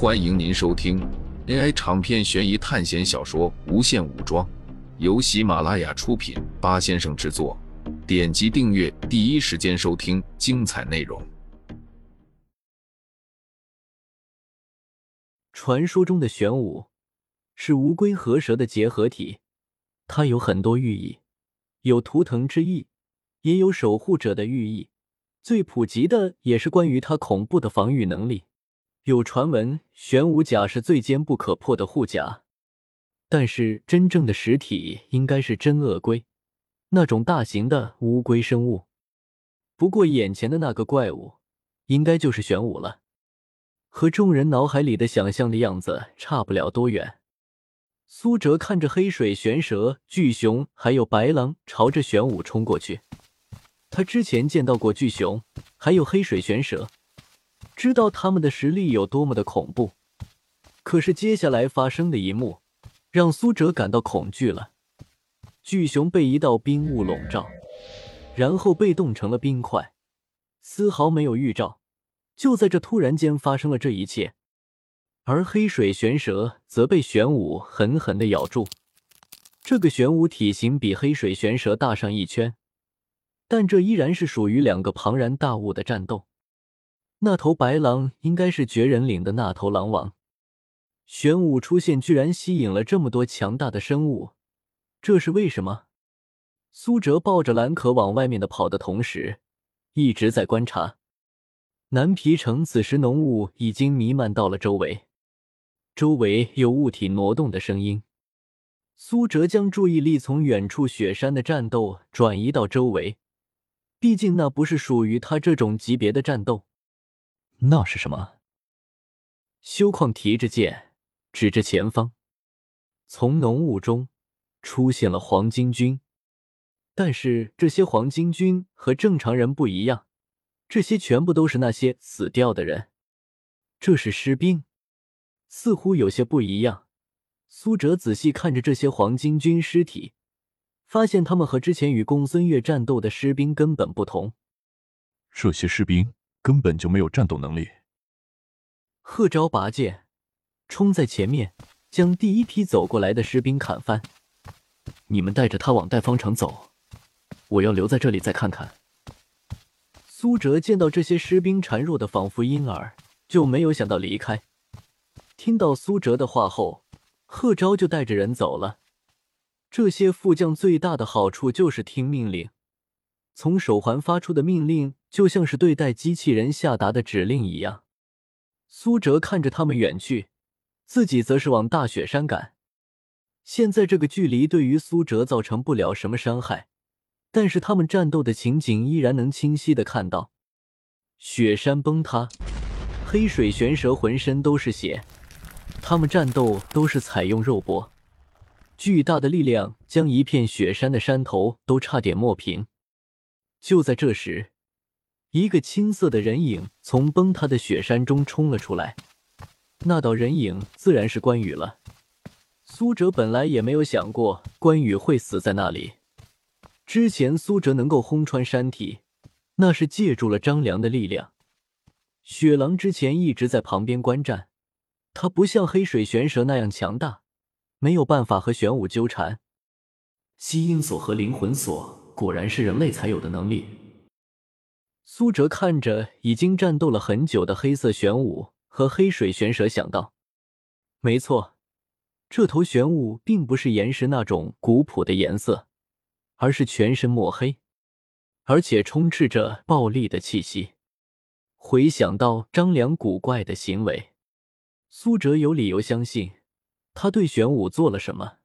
欢迎您收听 AI 长篇悬疑探险小说《无限武装》，由喜马拉雅出品，八先生制作。点击订阅，第一时间收听精彩内容。传说中的玄武是乌龟和蛇的结合体，它有很多寓意，有图腾之意，也有守护者的寓意。最普及的也是关于它恐怖的防御能力。有传闻，玄武甲是最坚不可破的护甲，但是真正的实体应该是真鳄龟，那种大型的乌龟生物。不过眼前的那个怪物，应该就是玄武了，和众人脑海里的想象的样子差不了多远。苏哲看着黑水玄蛇、巨熊还有白狼朝着玄武冲过去，他之前见到过巨熊，还有黑水玄蛇。知道他们的实力有多么的恐怖，可是接下来发生的一幕让苏哲感到恐惧了。巨熊被一道冰雾笼罩，然后被冻成了冰块，丝毫没有预兆。就在这突然间发生了这一切，而黑水玄蛇则被玄武狠狠的咬住。这个玄武体型比黑水玄蛇大上一圈，但这依然是属于两个庞然大物的战斗。那头白狼应该是绝人岭的那头狼王，玄武出现居然吸引了这么多强大的生物，这是为什么？苏哲抱着蓝可往外面的跑的同时，一直在观察。南皮城此时浓雾已经弥漫到了周围，周围有物体挪动的声音。苏哲将注意力从远处雪山的战斗转移到周围，毕竟那不是属于他这种级别的战斗。那是什么？修矿提着剑，指着前方。从浓雾中出现了黄巾军，但是这些黄巾军和正常人不一样，这些全部都是那些死掉的人。这是尸兵，似乎有些不一样。苏哲仔细看着这些黄巾军尸体，发现他们和之前与公孙越战斗的士兵根本不同。这些士兵。根本就没有战斗能力。贺昭拔剑，冲在前面，将第一批走过来的士兵砍翻。你们带着他往代方城走，我要留在这里再看看。苏哲见到这些士兵孱弱的仿佛婴儿，就没有想到离开。听到苏哲的话后，贺昭就带着人走了。这些副将最大的好处就是听命令。从手环发出的命令就像是对待机器人下达的指令一样。苏哲看着他们远去，自己则是往大雪山赶。现在这个距离对于苏哲造成不了什么伤害，但是他们战斗的情景依然能清晰的看到。雪山崩塌，黑水玄蛇浑身都是血，他们战斗都是采用肉搏，巨大的力量将一片雪山的山头都差点磨平。就在这时，一个青色的人影从崩塌的雪山中冲了出来。那道人影自然是关羽了。苏哲本来也没有想过关羽会死在那里。之前苏哲能够轰穿山体，那是借助了张良的力量。雪狼之前一直在旁边观战，他不像黑水玄蛇那样强大，没有办法和玄武纠缠。吸音锁和灵魂锁。果然是人类才有的能力。苏哲看着已经战斗了很久的黑色玄武和黑水玄蛇，想到：没错，这头玄武并不是岩石那种古朴的颜色，而是全身墨黑，而且充斥着暴力的气息。回想到张良古怪的行为，苏哲有理由相信他对玄武做了什么。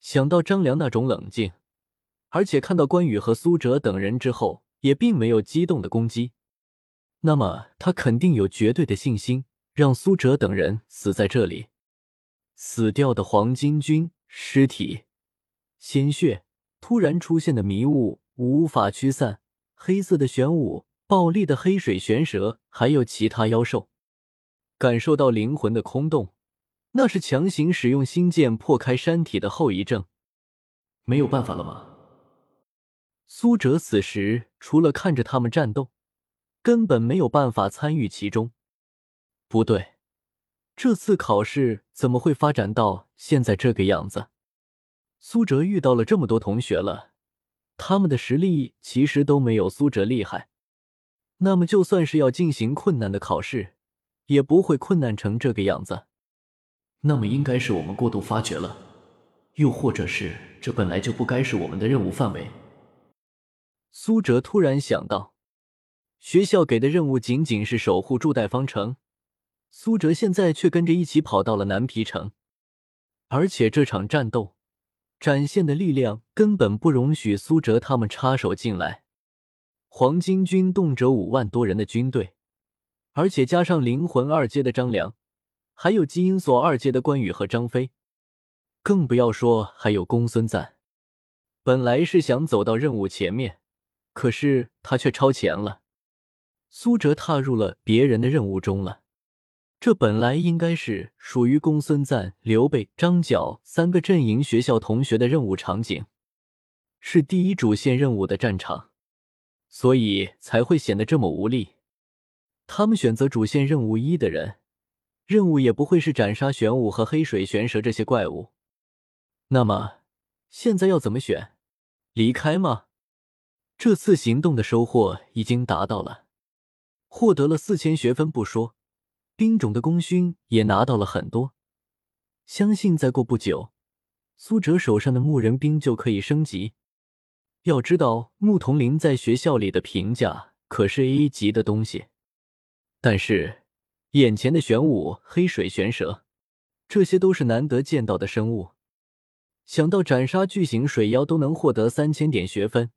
想到张良那种冷静。而且看到关羽和苏哲等人之后，也并没有激动的攻击，那么他肯定有绝对的信心，让苏哲等人死在这里。死掉的黄巾军尸体、鲜血，突然出现的迷雾无法驱散，黑色的玄武、暴力的黑水玄蛇，还有其他妖兽，感受到灵魂的空洞，那是强行使用星剑破开山体的后遗症。没有办法了吗？苏哲此时除了看着他们战斗，根本没有办法参与其中。不对，这次考试怎么会发展到现在这个样子？苏哲遇到了这么多同学了，他们的实力其实都没有苏哲厉害。那么，就算是要进行困难的考试，也不会困难成这个样子。那么，应该是我们过度发掘了，又或者是这本来就不该是我们的任务范围。苏哲突然想到，学校给的任务仅仅是守护驻代方城，苏哲现在却跟着一起跑到了南皮城，而且这场战斗展现的力量根本不容许苏哲他们插手进来。黄巾军动辄五万多人的军队，而且加上灵魂二阶的张良，还有基因锁二阶的关羽和张飞，更不要说还有公孙瓒。本来是想走到任务前面，可是他却超前了。苏哲踏入了别人的任务中了。这本来应该是属于公孙瓒、刘备、张角三个阵营学校同学的任务场景，是第一主线任务的战场。所以才会显得这么无力。他们选择主线任务一的人，任务也不会是斩杀玄武和黑水玄蛇这些怪物。那么现在要怎么选？离开吗？这次行动的收获已经达到了，获得了四千学分不说，兵种的功勋也拿到了很多。相信再过不久，苏哲手上的牧人兵就可以升级。要知道，牧童铃在学校里的评价可是 A 级的东西。但是，眼前的玄武、黑水玄蛇，这些都是难得见到的生物。想到斩杀巨型水妖都能获得三千点学分，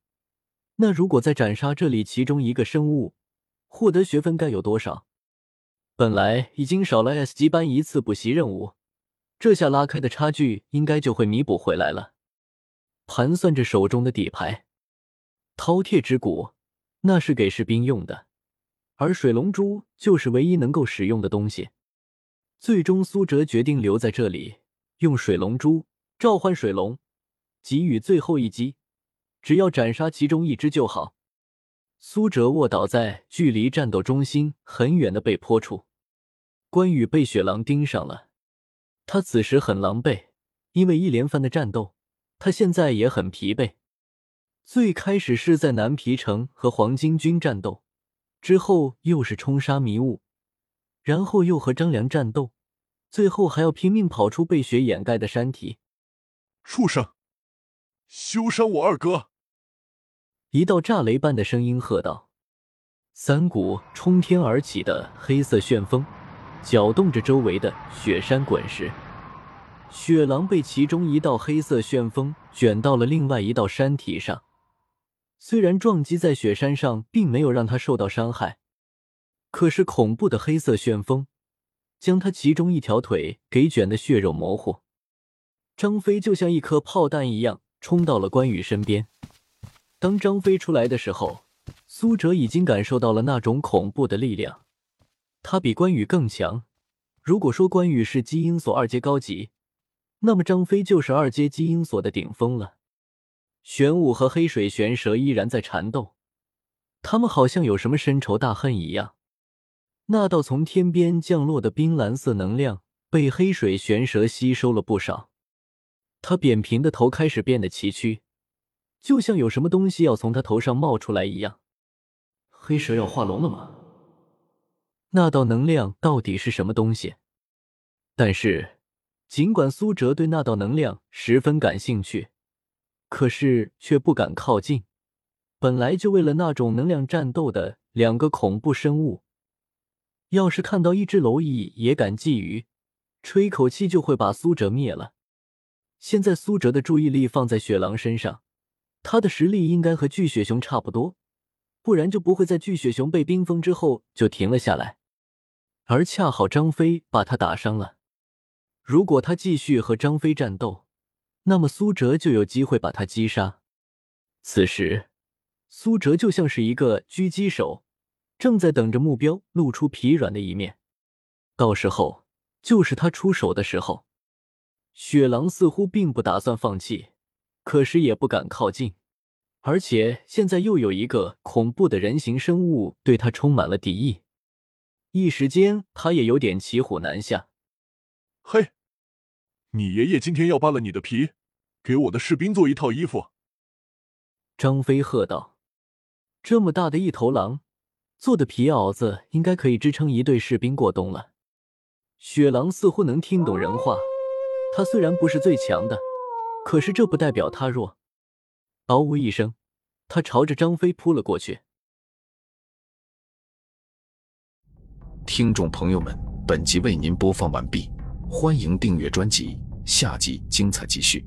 那如果再斩杀这里其中一个生物，获得学分该有多少？本来已经少了 S 级班一次补习任务，这下拉开的差距应该就会弥补回来了。盘算着手中的底牌，饕餮之骨那是给士兵用的，而水龙珠就是唯一能够使用的东西。最终，苏哲决定留在这里，用水龙珠召唤水龙，给予最后一击。只要斩杀其中一只就好。苏哲卧倒在距离战斗中心很远的背坡处，关羽被雪狼盯上了，他此时很狼狈，因为一连番的战斗。他现在也很疲惫。最开始是在南皮城和黄巾军战斗，之后又是冲杀迷雾，然后又和张良战斗，最后还要拼命跑出被雪掩盖的山体。畜生，休伤我二哥！一道炸雷般的声音喝道：“三股冲天而起的黑色旋风，搅动着周围的雪山滚石。”雪狼被其中一道黑色旋风卷到了另外一道山体上，虽然撞击在雪山上并没有让他受到伤害，可是恐怖的黑色旋风将他其中一条腿给卷得血肉模糊。张飞就像一颗炮弹一样冲到了关羽身边。当张飞出来的时候，苏哲已经感受到了那种恐怖的力量，他比关羽更强。如果说关羽是基因锁二阶高级，那么张飞就是二阶基因锁的顶峰了。玄武和黑水玄蛇依然在缠斗，他们好像有什么深仇大恨一样。那道从天边降落的冰蓝色能量被黑水玄蛇吸收了不少，他扁平的头开始变得崎岖，就像有什么东西要从他头上冒出来一样。黑蛇要化龙了吗？那道能量到底是什么东西？但是。尽管苏哲对那道能量十分感兴趣，可是却不敢靠近。本来就为了那种能量战斗的两个恐怖生物，要是看到一只蝼蚁也敢觊觎，吹口气就会把苏哲灭了。现在苏哲的注意力放在雪狼身上，他的实力应该和巨雪熊差不多，不然就不会在巨雪熊被冰封之后就停了下来。而恰好张飞把他打伤了。如果他继续和张飞战斗，那么苏哲就有机会把他击杀。此时，苏哲就像是一个狙击手，正在等着目标露出疲软的一面，到时候就是他出手的时候。雪狼似乎并不打算放弃，可是也不敢靠近，而且现在又有一个恐怖的人形生物对他充满了敌意，一时间他也有点骑虎难下。嘿，你爷爷今天要扒了你的皮，给我的士兵做一套衣服。张飞喝道：“这么大的一头狼，做的皮袄子应该可以支撑一队士兵过冬了。”雪狼似乎能听懂人话，它虽然不是最强的，可是这不代表他弱。嗷呜一声，他朝着张飞扑了过去。听众朋友们，本集为您播放完毕，欢迎订阅专辑，下集精彩继续。